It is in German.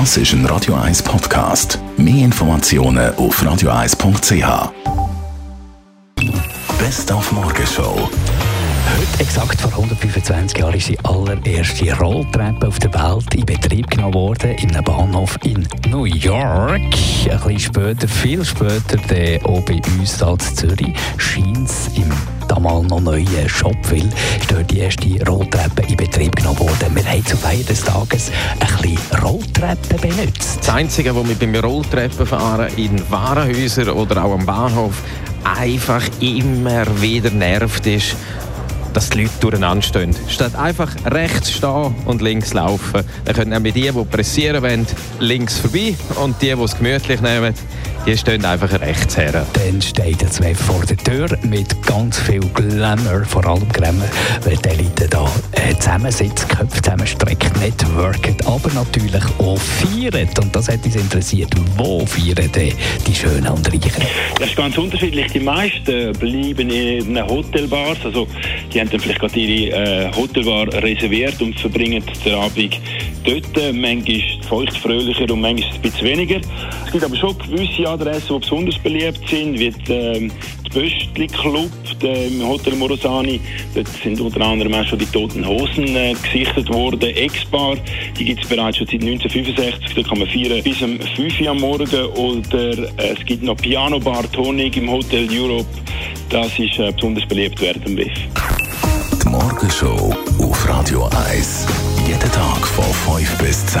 Das ist ein Radio 1 Podcast. Mehr Informationen auf radio1.ch. Best auf Morgenshow. Heute, exakt vor 125 Jahren, ist die allererste Rolltreppe auf der Welt in Betrieb genommen worden, in einem Bahnhof in New York. Ein bisschen später, viel später, auch bei uns in Zürich, scheint im damals noch neuen Shopville, ist dort die erste Rolltreppe in Betrieb worden. Wir haben zu Feier des Tages ein bisschen Rolltreppen benutzt. Das Einzige, was wir beim Rolltreppenfahren in Warenhäusern oder auch am Bahnhof einfach immer wieder nervt ist, dass die Leute durcheinander stehen. Statt einfach rechts stehen und links laufen. Dann können nämlich die, die pressieren wollen, links vorbei und die, die es gemütlich nehmen, die stehen einfach rechts her. Dann steht er zwei vor der Tür mit ganz viel Glamour, vor allem Glamour, weil die Leute da zusammensitzen, Köpfe zusammenstrecken, networken, aber natürlich auch feiern. Und das hat uns interessiert. Wo feiern die, die Schönen und Reichen? Das ist ganz unterschiedlich. Die meisten bleiben in einem Hotelbars. Also, die haben dann vielleicht gerade ihre äh, Hotelbar reserviert und verbringen den Abend dort. Manchmal feucht fröhlicher und manchmal ein bisschen weniger. Es gibt aber schon gewisse Adressen, die besonders beliebt sind, wie die, ähm, die Böstli Club im Hotel Morosani. Dort sind unter anderem auch schon die Toten Hosen äh, gesichtet worden. Ex-Bar, die gibt es bereits schon seit 1965. Da kann man feiern bis um 5 Uhr am Morgen. Oder äh, es gibt noch Piano Bar Tonic im Hotel Europe. Das ist äh, besonders beliebt während dem WIF. Die Morgenshow auf Radio 1. Jeden Tag von 5 bis 10.